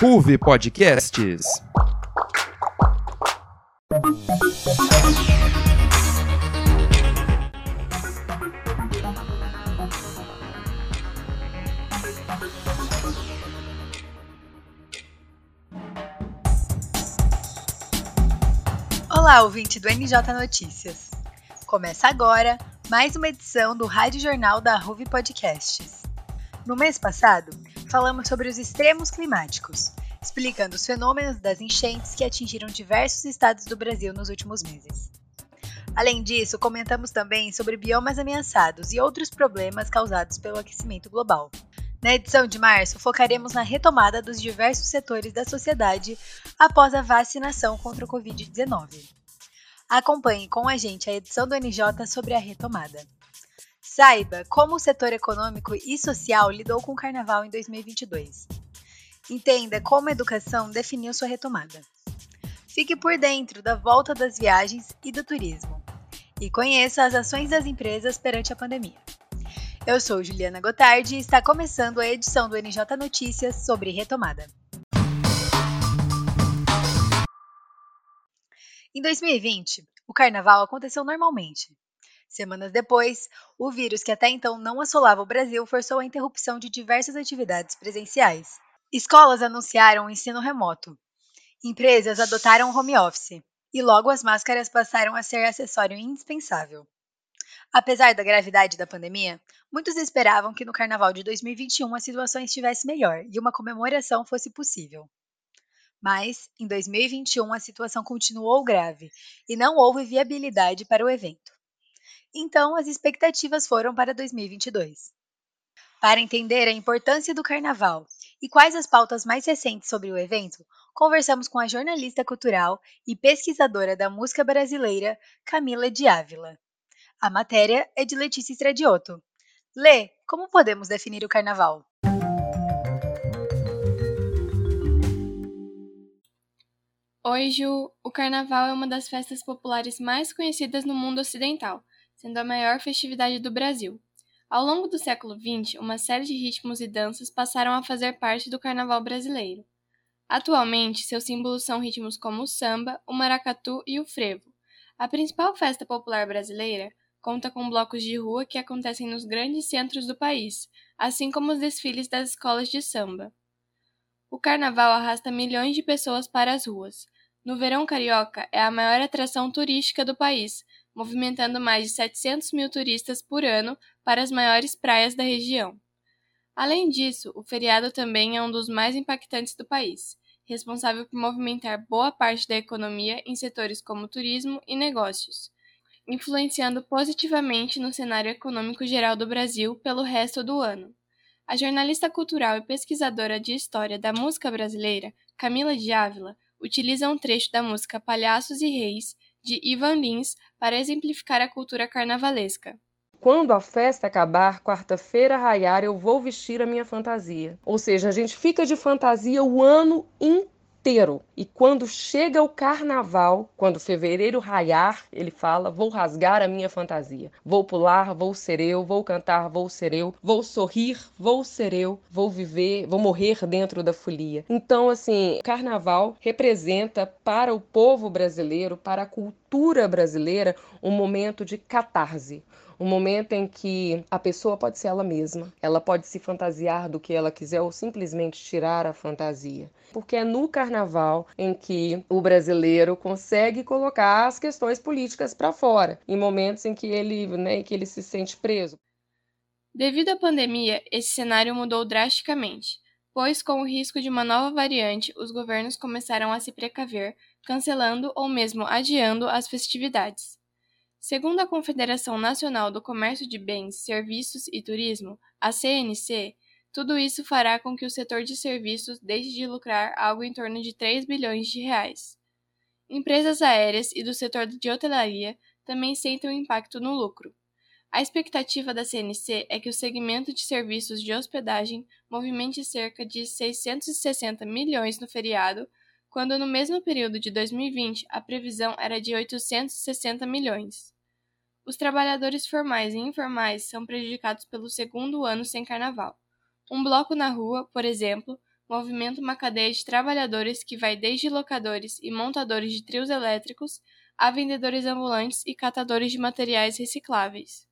Ruve Podcasts. Olá, ouvinte do NJ Notícias. Começa agora mais uma edição do Rádio Jornal da Ruve Podcasts. No mês passado, falamos sobre os extremos climáticos, explicando os fenômenos das enchentes que atingiram diversos estados do Brasil nos últimos meses. Além disso, comentamos também sobre biomas ameaçados e outros problemas causados pelo aquecimento global. Na edição de março, focaremos na retomada dos diversos setores da sociedade após a vacinação contra o Covid-19. Acompanhe com a gente a edição do NJ sobre a retomada. Saiba como o setor econômico e social lidou com o carnaval em 2022. Entenda como a educação definiu sua retomada. Fique por dentro da volta das viagens e do turismo. E conheça as ações das empresas perante a pandemia. Eu sou Juliana Gotardi e está começando a edição do NJ Notícias sobre retomada. Em 2020, o carnaval aconteceu normalmente. Semanas depois, o vírus que até então não assolava o Brasil forçou a interrupção de diversas atividades presenciais. Escolas anunciaram o ensino remoto. Empresas adotaram o home office. E logo as máscaras passaram a ser acessório indispensável. Apesar da gravidade da pandemia, muitos esperavam que no carnaval de 2021 a situação estivesse melhor e uma comemoração fosse possível. Mas, em 2021, a situação continuou grave e não houve viabilidade para o evento. Então, as expectativas foram para 2022. Para entender a importância do carnaval e quais as pautas mais recentes sobre o evento, conversamos com a jornalista cultural e pesquisadora da música brasileira, Camila de Ávila. A matéria é de Letícia Estradioto. Lê, como podemos definir o carnaval? Oi, Ju. O carnaval é uma das festas populares mais conhecidas no mundo ocidental, sendo a maior festividade do Brasil. Ao longo do século XX, uma série de ritmos e danças passaram a fazer parte do carnaval brasileiro. Atualmente, seus símbolos são ritmos como o samba, o maracatu e o frevo. A principal festa popular brasileira conta com blocos de rua que acontecem nos grandes centros do país, assim como os desfiles das escolas de samba. O carnaval arrasta milhões de pessoas para as ruas. No verão carioca, é a maior atração turística do país, movimentando mais de 700 mil turistas por ano para as maiores praias da região. Além disso, o feriado também é um dos mais impactantes do país, responsável por movimentar boa parte da economia em setores como turismo e negócios influenciando positivamente no cenário econômico geral do Brasil pelo resto do ano. A jornalista cultural e pesquisadora de história da música brasileira, Camila de Ávila, utiliza um trecho da música Palhaços e Reis, de Ivan Lins, para exemplificar a cultura carnavalesca. Quando a festa acabar, quarta-feira raiar, eu vou vestir a minha fantasia. Ou seja, a gente fica de fantasia o ano inteiro inteiro. E quando chega o carnaval, quando fevereiro raiar, ele fala: Vou rasgar a minha fantasia. Vou pular, vou ser eu. Vou cantar, vou ser eu. Vou sorrir, vou ser eu. Vou viver, vou morrer dentro da folia. Então, assim, carnaval representa para o povo brasileiro, para a cultura brasileira, um momento de catarse um momento em que a pessoa pode ser ela mesma, ela pode se fantasiar do que ela quiser ou simplesmente tirar a fantasia. Porque é no carnaval em que o brasileiro consegue colocar as questões políticas para fora, em momentos em que ele, né, em que ele se sente preso. Devido à pandemia, esse cenário mudou drasticamente, pois, com o risco de uma nova variante, os governos começaram a se precaver, cancelando ou mesmo adiando as festividades. Segundo a Confederação Nacional do Comércio de Bens, Serviços e Turismo, a CNC, tudo isso fará com que o setor de serviços deixe de lucrar algo em torno de 3 bilhões de reais. Empresas aéreas e do setor de hotelaria também sentem um impacto no lucro. A expectativa da CNC é que o segmento de serviços de hospedagem movimente cerca de 660 milhões no feriado, quando no mesmo período de 2020 a previsão era de 860 milhões. Os trabalhadores formais e informais são prejudicados pelo segundo ano sem carnaval. Um bloco na rua, por exemplo, movimenta uma cadeia de trabalhadores que vai desde locadores e montadores de trios elétricos a vendedores ambulantes e catadores de materiais recicláveis.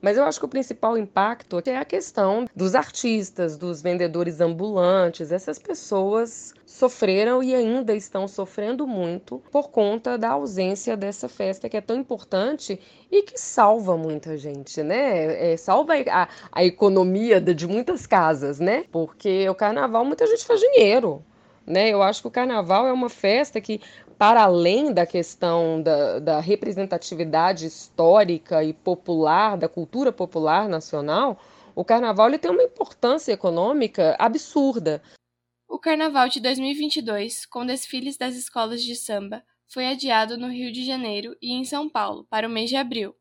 Mas eu acho que o principal impacto é a questão dos artistas, dos vendedores ambulantes. Essas pessoas sofreram e ainda estão sofrendo muito por conta da ausência dessa festa que é tão importante e que salva muita gente, né? É, salva a, a economia de muitas casas, né? Porque o carnaval muita gente faz dinheiro. Né? Eu acho que o carnaval é uma festa que para além da questão da, da, representatividade histórica e popular, da cultura popular nacional, o carnaval ele tem uma importância econômica absurda. O carnaval de 2022, com desfiles das escolas de samba, foi adiado no Rio de Janeiro e em São Paulo para o mês de abril.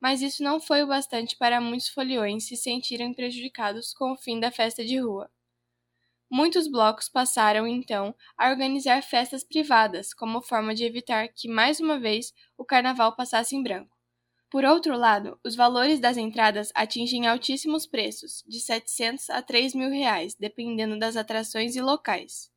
Mas isso não foi o bastante para muitos foliões se sentirem prejudicados com o fim da festa de rua. Muitos blocos passaram, então, a organizar festas privadas como forma de evitar que, mais uma vez, o carnaval passasse em branco. Por outro lado, os valores das entradas atingem altíssimos preços, de 700 a 3 mil reais, dependendo das atrações e locais.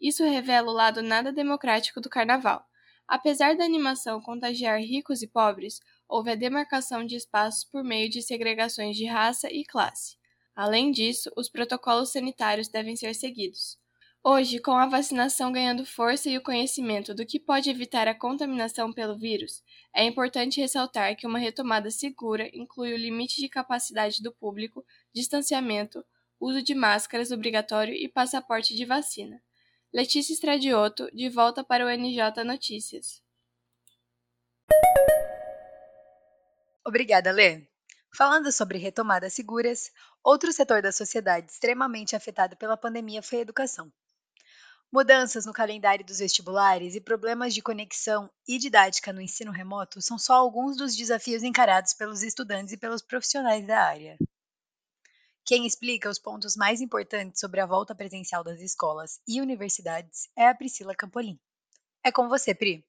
Isso revela o lado nada democrático do carnaval. Apesar da animação contagiar ricos e pobres, houve a demarcação de espaços por meio de segregações de raça e classe. Além disso, os protocolos sanitários devem ser seguidos. Hoje, com a vacinação ganhando força e o conhecimento do que pode evitar a contaminação pelo vírus, é importante ressaltar que uma retomada segura inclui o limite de capacidade do público, distanciamento, uso de máscaras obrigatório e passaporte de vacina. Letícia Stradioto, de volta para o NJ Notícias. Obrigada, Lê. Falando sobre retomadas seguras, outro setor da sociedade extremamente afetado pela pandemia foi a educação. Mudanças no calendário dos vestibulares e problemas de conexão e didática no ensino remoto são só alguns dos desafios encarados pelos estudantes e pelos profissionais da área. Quem explica os pontos mais importantes sobre a volta presencial das escolas e universidades é a Priscila Campolim. É com você, Pri.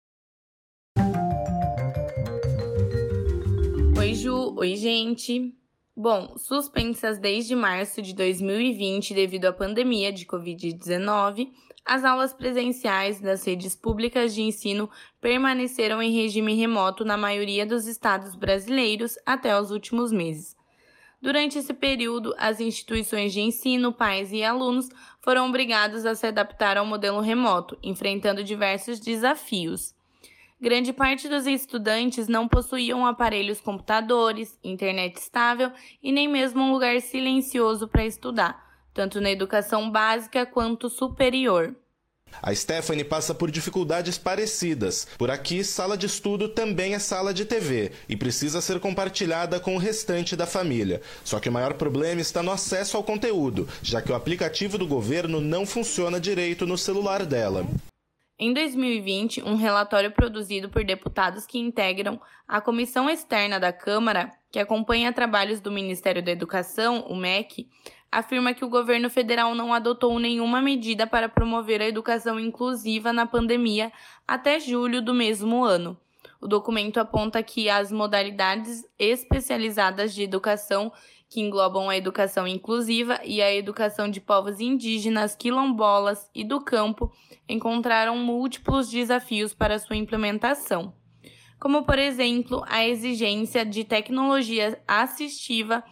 Oi, Ju. Oi, gente. Bom, suspensas desde março de 2020 devido à pandemia de Covid-19, as aulas presenciais das redes públicas de ensino permaneceram em regime remoto na maioria dos estados brasileiros até os últimos meses. Durante esse período, as instituições de ensino, pais e alunos foram obrigados a se adaptar ao modelo remoto, enfrentando diversos desafios grande parte dos estudantes não possuíam aparelhos computadores, internet estável e nem mesmo um lugar silencioso para estudar, tanto na educação básica quanto superior. A Stephanie passa por dificuldades parecidas. Por aqui, sala de estudo também é sala de TV e precisa ser compartilhada com o restante da família. Só que o maior problema está no acesso ao conteúdo, já que o aplicativo do governo não funciona direito no celular dela. Em 2020, um relatório produzido por deputados que integram a Comissão Externa da Câmara, que acompanha trabalhos do Ministério da Educação, o MEC, afirma que o governo federal não adotou nenhuma medida para promover a educação inclusiva na pandemia até julho do mesmo ano. O documento aponta que as modalidades especializadas de educação, que englobam a educação inclusiva e a educação de povos indígenas, quilombolas e do campo, encontraram múltiplos desafios para sua implementação, como, por exemplo, a exigência de tecnologia assistiva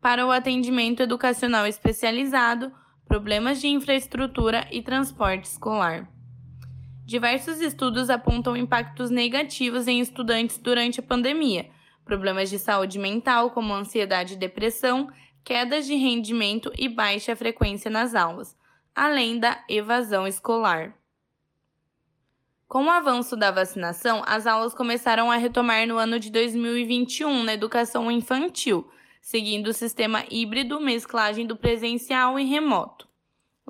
para o atendimento educacional especializado, problemas de infraestrutura e transporte escolar. Diversos estudos apontam impactos negativos em estudantes durante a pandemia, problemas de saúde mental, como ansiedade e depressão, quedas de rendimento e baixa frequência nas aulas, além da evasão escolar. Com o avanço da vacinação, as aulas começaram a retomar no ano de 2021 na educação infantil, seguindo o sistema híbrido mesclagem do presencial e remoto.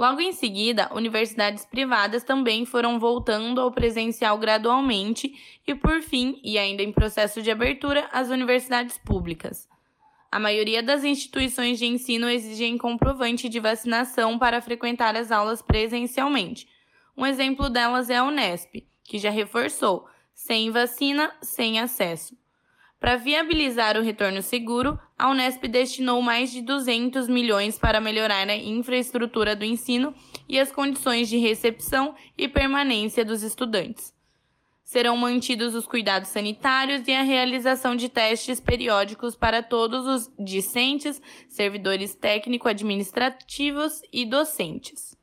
Logo em seguida, universidades privadas também foram voltando ao presencial gradualmente e, por fim, e ainda em processo de abertura, as universidades públicas. A maioria das instituições de ensino exigem comprovante de vacinação para frequentar as aulas presencialmente. Um exemplo delas é a Unesp, que já reforçou: sem vacina, sem acesso. Para viabilizar o retorno seguro, a Unesp destinou mais de 200 milhões para melhorar a infraestrutura do ensino e as condições de recepção e permanência dos estudantes. Serão mantidos os cuidados sanitários e a realização de testes periódicos para todos os discentes, servidores técnico-administrativos e docentes.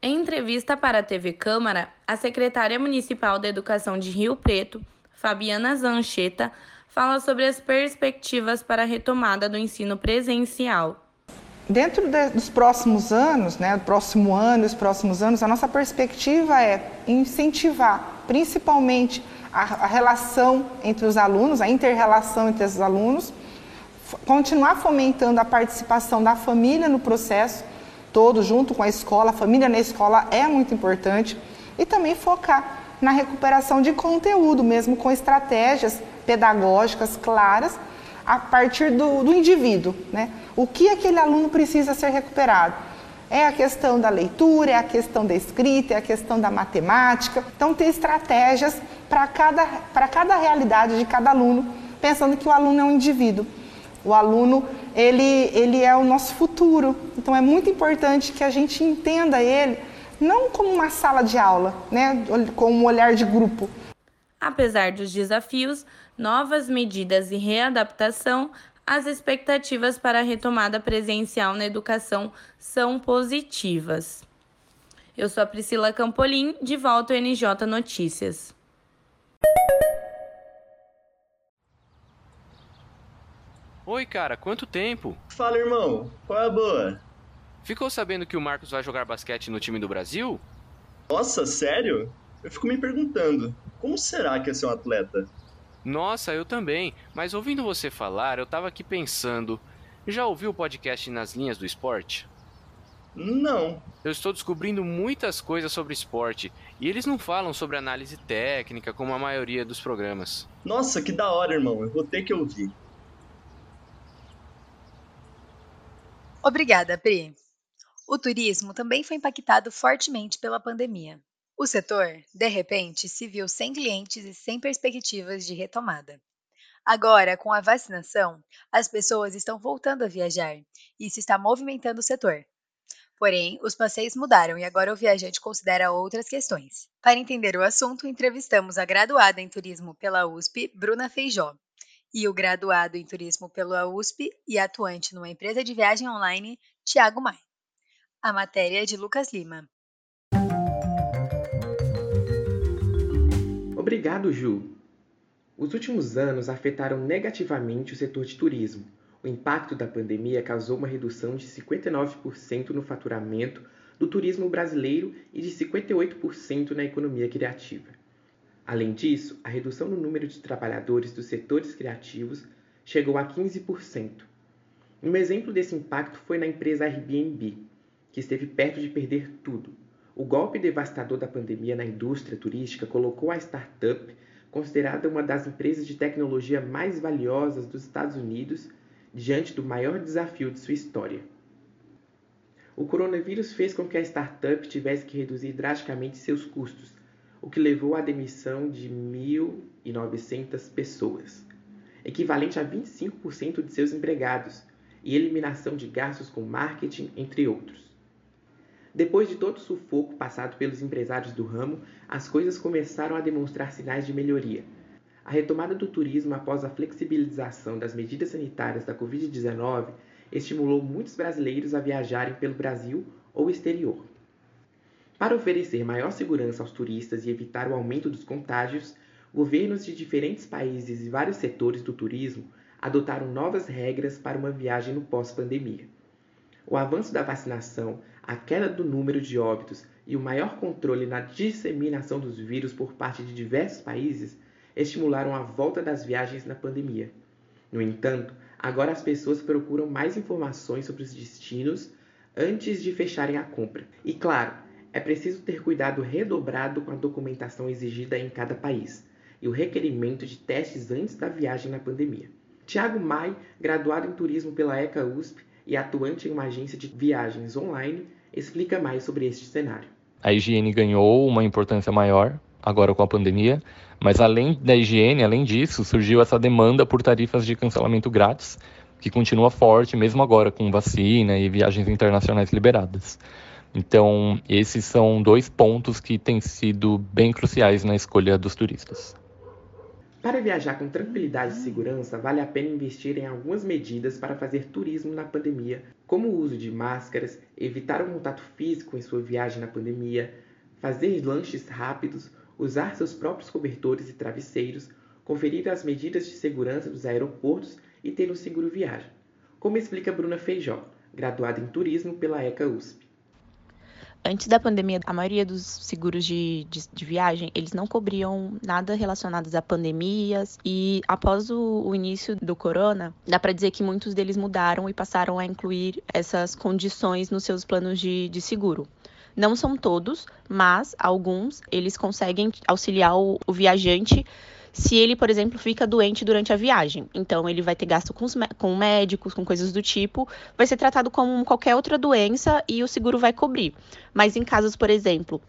Em entrevista para a TV Câmara, a secretária municipal da Educação de Rio Preto, Fabiana Zancheta, fala sobre as perspectivas para a retomada do ensino presencial. Dentro de, dos próximos anos, né, do próximo ano, os próximos anos, a nossa perspectiva é incentivar, principalmente a, a relação entre os alunos, a inter-relação entre os alunos, continuar fomentando a participação da família no processo todo, junto com a escola, a família na escola é muito importante, e também focar na recuperação de conteúdo, mesmo com estratégias pedagógicas claras a partir do, do indivíduo. Né? O que aquele aluno precisa ser recuperado? É a questão da leitura, é a questão da escrita, é a questão da matemática. Então, ter estratégias para cada, cada realidade de cada aluno, pensando que o aluno é um indivíduo. O aluno, ele, ele é o nosso futuro. Então, é muito importante que a gente entenda ele não como uma sala de aula, né, com um olhar de grupo. Apesar dos desafios, novas medidas e readaptação, as expectativas para a retomada presencial na educação são positivas. Eu sou a Priscila Campolim, de volta ao NJ Notícias. Oi, cara, quanto tempo? Fala, irmão. Qual é a boa? Ficou sabendo que o Marcos vai jogar basquete no time do Brasil? Nossa, sério? Eu fico me perguntando, como será que é ser um atleta? Nossa, eu também. Mas ouvindo você falar, eu tava aqui pensando. Já ouviu o podcast Nas Linhas do Esporte? Não. Eu estou descobrindo muitas coisas sobre esporte e eles não falam sobre análise técnica como a maioria dos programas. Nossa, que da hora, irmão. Eu vou ter que ouvir. Obrigada, Pri. O turismo também foi impactado fortemente pela pandemia. O setor, de repente, se viu sem clientes e sem perspectivas de retomada. Agora, com a vacinação, as pessoas estão voltando a viajar e isso está movimentando o setor. Porém, os passeios mudaram e agora o viajante considera outras questões. Para entender o assunto, entrevistamos a graduada em turismo pela USP, Bruna Feijó, e o graduado em turismo pela USP e atuante numa empresa de viagem online, Tiago Mai. A matéria é de Lucas Lima. Obrigado, Ju. Os últimos anos afetaram negativamente o setor de turismo. O impacto da pandemia causou uma redução de 59% no faturamento do turismo brasileiro e de 58% na economia criativa. Além disso, a redução no número de trabalhadores dos setores criativos chegou a 15%. Um exemplo desse impacto foi na empresa Airbnb, que esteve perto de perder tudo. O golpe devastador da pandemia na indústria turística colocou a startup, considerada uma das empresas de tecnologia mais valiosas dos Estados Unidos, diante do maior desafio de sua história. O coronavírus fez com que a startup tivesse que reduzir drasticamente seus custos, o que levou à demissão de 1.900 pessoas, equivalente a 25% de seus empregados, e eliminação de gastos com marketing, entre outros. Depois de todo o sufoco passado pelos empresários do ramo, as coisas começaram a demonstrar sinais de melhoria. A retomada do turismo após a flexibilização das medidas sanitárias da Covid-19 estimulou muitos brasileiros a viajarem pelo Brasil ou exterior. Para oferecer maior segurança aos turistas e evitar o aumento dos contágios, governos de diferentes países e vários setores do turismo adotaram novas regras para uma viagem no pós-pandemia. O avanço da vacinação, a queda do número de óbitos e o maior controle na disseminação dos vírus por parte de diversos países estimularam a volta das viagens na pandemia. No entanto, agora as pessoas procuram mais informações sobre os destinos antes de fecharem a compra. E claro, é preciso ter cuidado redobrado com a documentação exigida em cada país e o requerimento de testes antes da viagem na pandemia. Tiago Mai, graduado em turismo pela ECA USP e atuante em uma agência de viagens online, explica mais sobre este cenário. A higiene ganhou uma importância maior, agora com a pandemia, mas além da higiene, além disso, surgiu essa demanda por tarifas de cancelamento grátis, que continua forte mesmo agora com vacina e viagens internacionais liberadas. Então, esses são dois pontos que têm sido bem cruciais na escolha dos turistas. Para viajar com tranquilidade e segurança, vale a pena investir em algumas medidas para fazer turismo na pandemia, como o uso de máscaras, evitar o contato físico em sua viagem na pandemia, fazer lanches rápidos, usar seus próprios cobertores e travesseiros, conferir as medidas de segurança dos aeroportos e ter um seguro viagem. Como explica Bruna Feijó, graduada em turismo pela ECA USP. Antes da pandemia, a maioria dos seguros de, de, de, viagem, eles não cobriam nada relacionados a pandemias e após o, o início do corona, dá para dizer que muitos deles mudaram e passaram a incluir essas condições nos seus planos de, de seguro. Não são todos, mas alguns eles conseguem auxiliar o, o viajante se ele, por exemplo, fica doente durante a viagem. Então, ele vai ter gasto com, com médicos, com coisas do tipo, vai ser tratado como qualquer outra doença e o seguro vai cobrir. Mas em casos, por exemplo,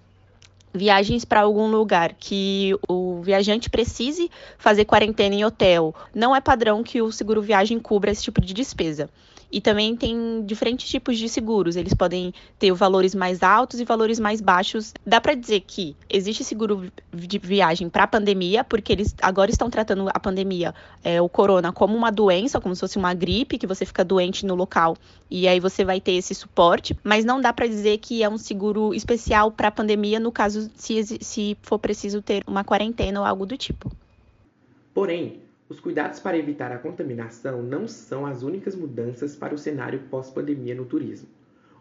viagens para algum lugar que o viajante precise fazer quarentena em hotel, não é padrão que o seguro viagem cubra esse tipo de despesa. E também tem diferentes tipos de seguros. Eles podem ter valores mais altos e valores mais baixos. Dá para dizer que existe seguro de viagem para a pandemia, porque eles agora estão tratando a pandemia, é, o corona, como uma doença, como se fosse uma gripe, que você fica doente no local e aí você vai ter esse suporte. Mas não dá para dizer que é um seguro especial para a pandemia, no caso, se, se for preciso ter uma quarentena ou algo do tipo. Porém, os cuidados para evitar a contaminação não são as únicas mudanças para o cenário pós-pandemia no turismo.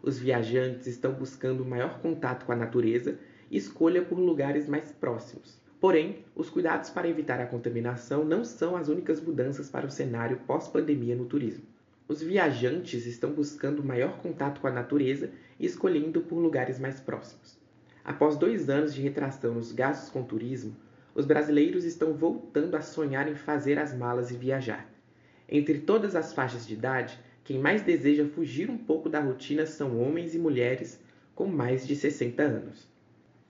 Os viajantes estão buscando maior contato com a natureza e escolha por lugares mais próximos. Porém, os cuidados para evitar a contaminação não são as únicas mudanças para o cenário pós-pandemia no turismo. Os viajantes estão buscando maior contato com a natureza e escolhendo por lugares mais próximos. Após dois anos de retração nos gastos com turismo, os brasileiros estão voltando a sonhar em fazer as malas e viajar. Entre todas as faixas de idade, quem mais deseja fugir um pouco da rotina são homens e mulheres com mais de 60 anos.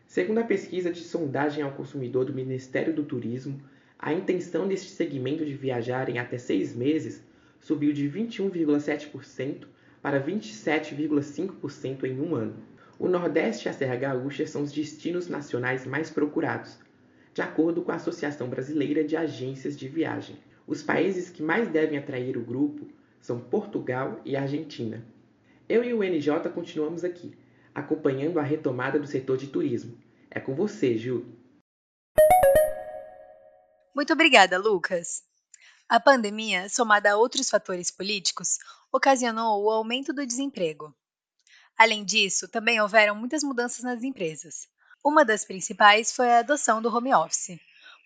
Segundo a pesquisa de sondagem ao consumidor do Ministério do Turismo, a intenção deste segmento de viajar em até seis meses subiu de 21,7% para 27,5% em um ano. O Nordeste e a Serra Gaúcha são os destinos nacionais mais procurados, de acordo com a Associação Brasileira de Agências de Viagem. Os países que mais devem atrair o grupo são Portugal e Argentina. Eu e o NJ continuamos aqui, acompanhando a retomada do setor de turismo. É com você, Ju. Muito obrigada, Lucas. A pandemia, somada a outros fatores políticos, ocasionou o aumento do desemprego. Além disso, também houveram muitas mudanças nas empresas. Uma das principais foi a adoção do home office,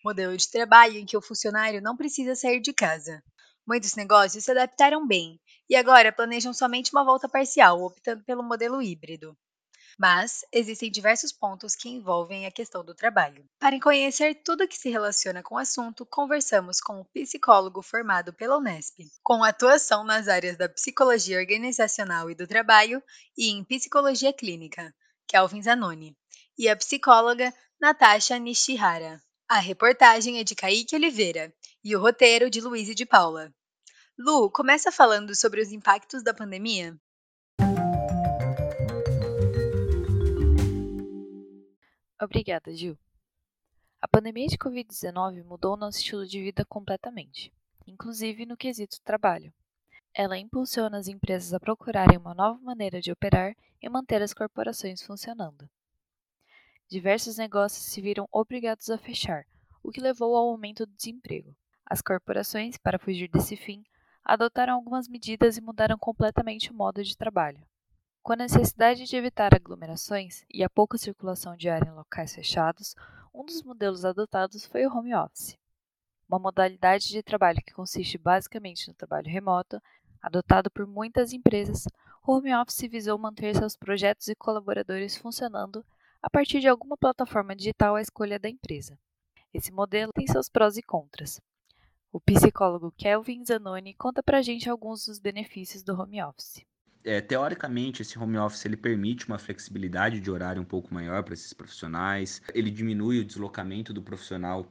modelo de trabalho em que o funcionário não precisa sair de casa. Muitos negócios se adaptaram bem e agora planejam somente uma volta parcial, optando pelo modelo híbrido. Mas existem diversos pontos que envolvem a questão do trabalho. Para conhecer tudo que se relaciona com o assunto, conversamos com o psicólogo formado pela Unesp, com atuação nas áreas da psicologia organizacional e do trabalho e em psicologia clínica, Kelvin Zanoni e a psicóloga Natasha Nishihara. A reportagem é de Kaique Oliveira e o roteiro de Luiz de Paula. Lu, começa falando sobre os impactos da pandemia. Obrigada, Gil. A pandemia de Covid-19 mudou nosso estilo de vida completamente, inclusive no quesito trabalho. Ela impulsiona as empresas a procurarem uma nova maneira de operar e manter as corporações funcionando diversos negócios se viram obrigados a fechar, o que levou ao aumento do desemprego. As corporações, para fugir desse fim, adotaram algumas medidas e mudaram completamente o modo de trabalho. Com a necessidade de evitar aglomerações e a pouca circulação de ar em locais fechados, um dos modelos adotados foi o home office. Uma modalidade de trabalho que consiste basicamente no trabalho remoto, adotado por muitas empresas, o home office visou manter seus projetos e colaboradores funcionando a partir de alguma plataforma digital à escolha da empresa. Esse modelo tem seus prós e contras. O psicólogo Kelvin Zanoni conta pra gente alguns dos benefícios do home office. é, teoricamente, esse home office ele permite uma flexibilidade de horário um pouco maior para esses profissionais, ele diminui o deslocamento do profissional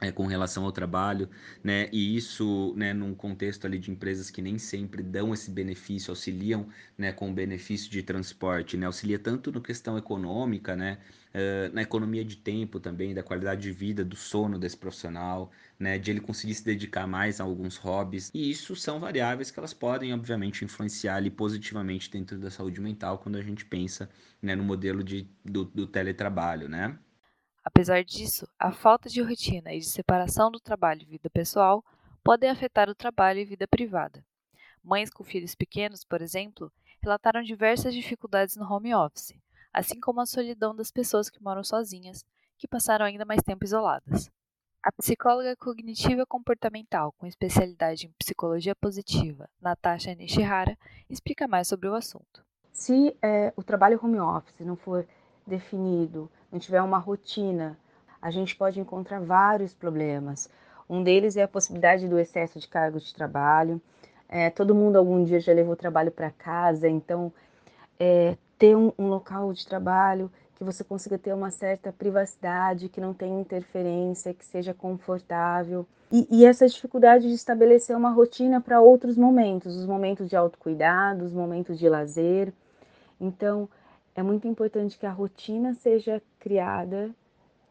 é, com relação ao trabalho, né? E isso, né, num contexto ali de empresas que nem sempre dão esse benefício, auxiliam, né, com o benefício de transporte, né? Auxilia tanto na questão econômica, né, uh, na economia de tempo também, da qualidade de vida, do sono desse profissional, né, de ele conseguir se dedicar mais a alguns hobbies. E isso são variáveis que elas podem, obviamente, influenciar ali positivamente dentro da saúde mental quando a gente pensa, né, no modelo de, do, do teletrabalho, né? Apesar disso, a falta de rotina e de separação do trabalho e vida pessoal podem afetar o trabalho e vida privada. Mães com filhos pequenos, por exemplo, relataram diversas dificuldades no home office, assim como a solidão das pessoas que moram sozinhas, que passaram ainda mais tempo isoladas. A psicóloga cognitiva comportamental com especialidade em psicologia positiva, Natasha Nishihara, explica mais sobre o assunto. Se é, o trabalho home office não for definido, não tiver uma rotina, a gente pode encontrar vários problemas. Um deles é a possibilidade do excesso de cargos de trabalho. É, todo mundo algum dia já levou trabalho para casa, então é, ter um, um, local de trabalho que você consiga ter uma certa privacidade, que não tenha interferência, que seja confortável. E, e essa dificuldade de estabelecer uma rotina para outros momentos, os momentos de autocuidado, os momentos de lazer. Então, é muito importante que a rotina seja criada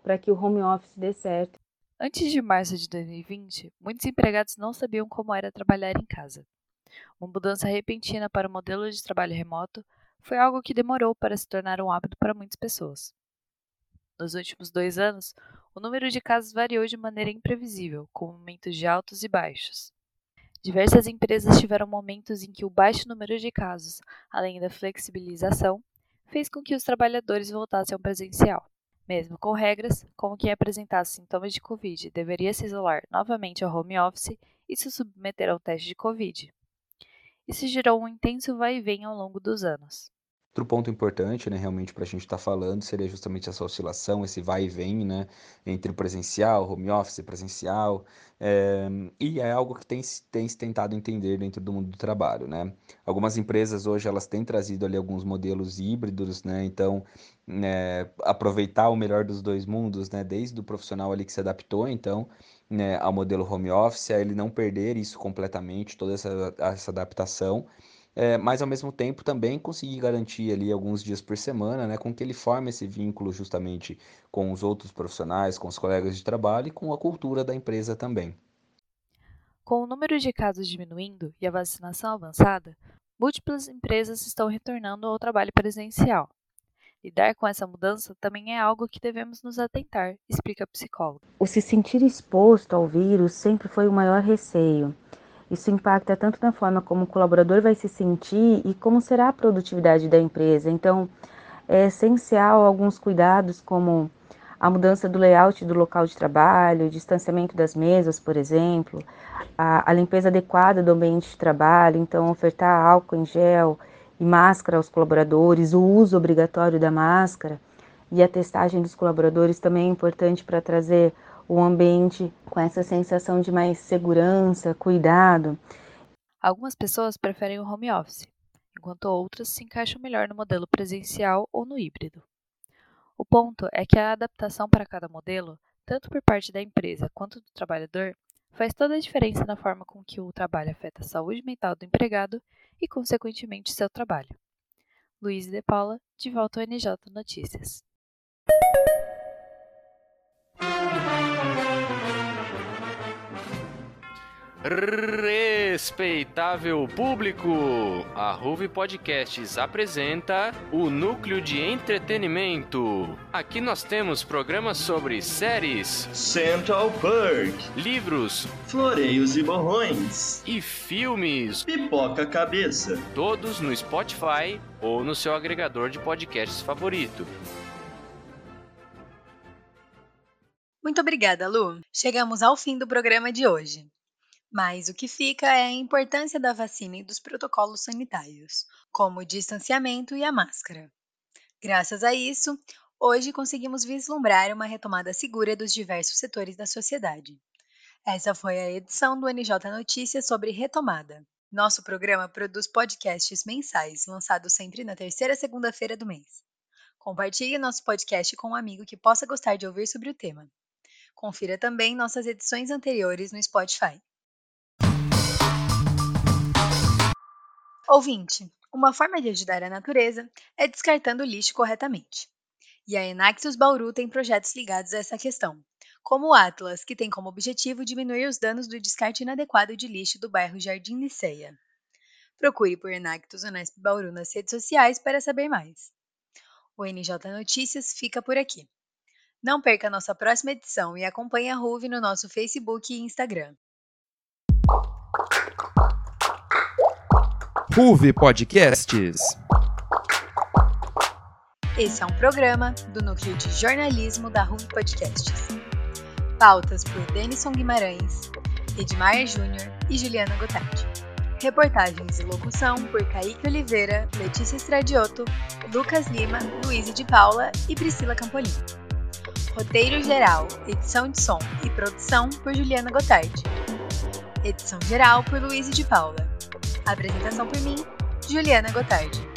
para que o home office dê certo. Antes de março de 2020, muitos empregados não sabiam como era trabalhar em casa. Uma mudança repentina para o modelo de trabalho remoto foi algo que demorou para se tornar um hábito para muitas pessoas. Nos últimos dois anos, o número de casos variou de maneira imprevisível, com momentos de altos e baixos. Diversas empresas tiveram momentos em que o baixo número de casos, além da flexibilização, fez com que os trabalhadores voltassem ao presencial. Mesmo com regras, como quem apresentasse sintomas de Covid deveria se isolar novamente ao home office e se submeter ao teste de Covid. Isso gerou um intenso vai e vem ao longo dos anos. Outro ponto importante, né, realmente para a gente estar tá falando, seria justamente essa oscilação, esse vai e vem, né, entre o presencial, home office, presencial, é, e é algo que tem, tem se tentado entender dentro do mundo do trabalho, né. Algumas empresas hoje, elas têm trazido ali alguns modelos híbridos, né, então, né, aproveitar o melhor dos dois mundos, né, desde o profissional ali que se adaptou, então, né, ao modelo home office, a ele não perder isso completamente, toda essa, essa adaptação, é, mas ao mesmo tempo também conseguir garantir ali alguns dias por semana, né, com que ele forme esse vínculo justamente com os outros profissionais, com os colegas de trabalho e com a cultura da empresa também. Com o número de casos diminuindo e a vacinação avançada, múltiplas empresas estão retornando ao trabalho presencial. Lidar com essa mudança também é algo que devemos nos atentar, explica a psicóloga. O se sentir exposto ao vírus sempre foi o maior receio. Isso impacta tanto na forma como o colaborador vai se sentir e como será a produtividade da empresa. Então, é essencial alguns cuidados, como a mudança do layout do local de trabalho, o distanciamento das mesas, por exemplo, a, a limpeza adequada do ambiente de trabalho, então ofertar álcool em gel e máscara aos colaboradores, o uso obrigatório da máscara e a testagem dos colaboradores também é importante para trazer o ambiente com essa sensação de mais segurança, cuidado. Algumas pessoas preferem o home office, enquanto outras se encaixam melhor no modelo presencial ou no híbrido. O ponto é que a adaptação para cada modelo, tanto por parte da empresa quanto do trabalhador, faz toda a diferença na forma com que o trabalho afeta a saúde mental do empregado e, consequentemente, seu trabalho. Luiz de Paula, de volta ao NJ Notícias. Respeitável público, a Ruve Podcasts apresenta o Núcleo de Entretenimento. Aqui nós temos programas sobre séries, Central Park, livros, floreios e borrões e filmes, pipoca cabeça, todos no Spotify ou no seu agregador de podcasts favorito. Muito obrigada, Lu. Chegamos ao fim do programa de hoje. Mas o que fica é a importância da vacina e dos protocolos sanitários, como o distanciamento e a máscara. Graças a isso, hoje conseguimos vislumbrar uma retomada segura dos diversos setores da sociedade. Essa foi a edição do NJ Notícias sobre retomada. Nosso programa produz podcasts mensais, lançados sempre na terceira segunda-feira do mês. Compartilhe nosso podcast com um amigo que possa gostar de ouvir sobre o tema. Confira também nossas edições anteriores no Spotify. Ouvinte, uma forma de ajudar a natureza é descartando o lixo corretamente. E a Enaxius Bauru tem projetos ligados a essa questão, como o Atlas, que tem como objetivo diminuir os danos do descarte inadequado de lixo do bairro Jardim Liceia. Procure por Enactus Unesp Bauru nas redes sociais para saber mais. O NJ Notícias fica por aqui. Não perca a nossa próxima edição e acompanhe a RUV no nosso Facebook e Instagram. RUV Podcasts. Esse é um programa do Núcleo de Jornalismo da RUV Podcasts. Pautas por Denison Guimarães, Edmar Júnior e Juliana Gotardi. Reportagens e locução por Kaique Oliveira, Letícia Stradioto, Lucas Lima, Luiz de Paula e Priscila Campolini. Roteiro geral, edição de som e produção por Juliana Gotardi. Edição geral por Luiz de Paula. Apresentação por mim, Juliana Gotardi.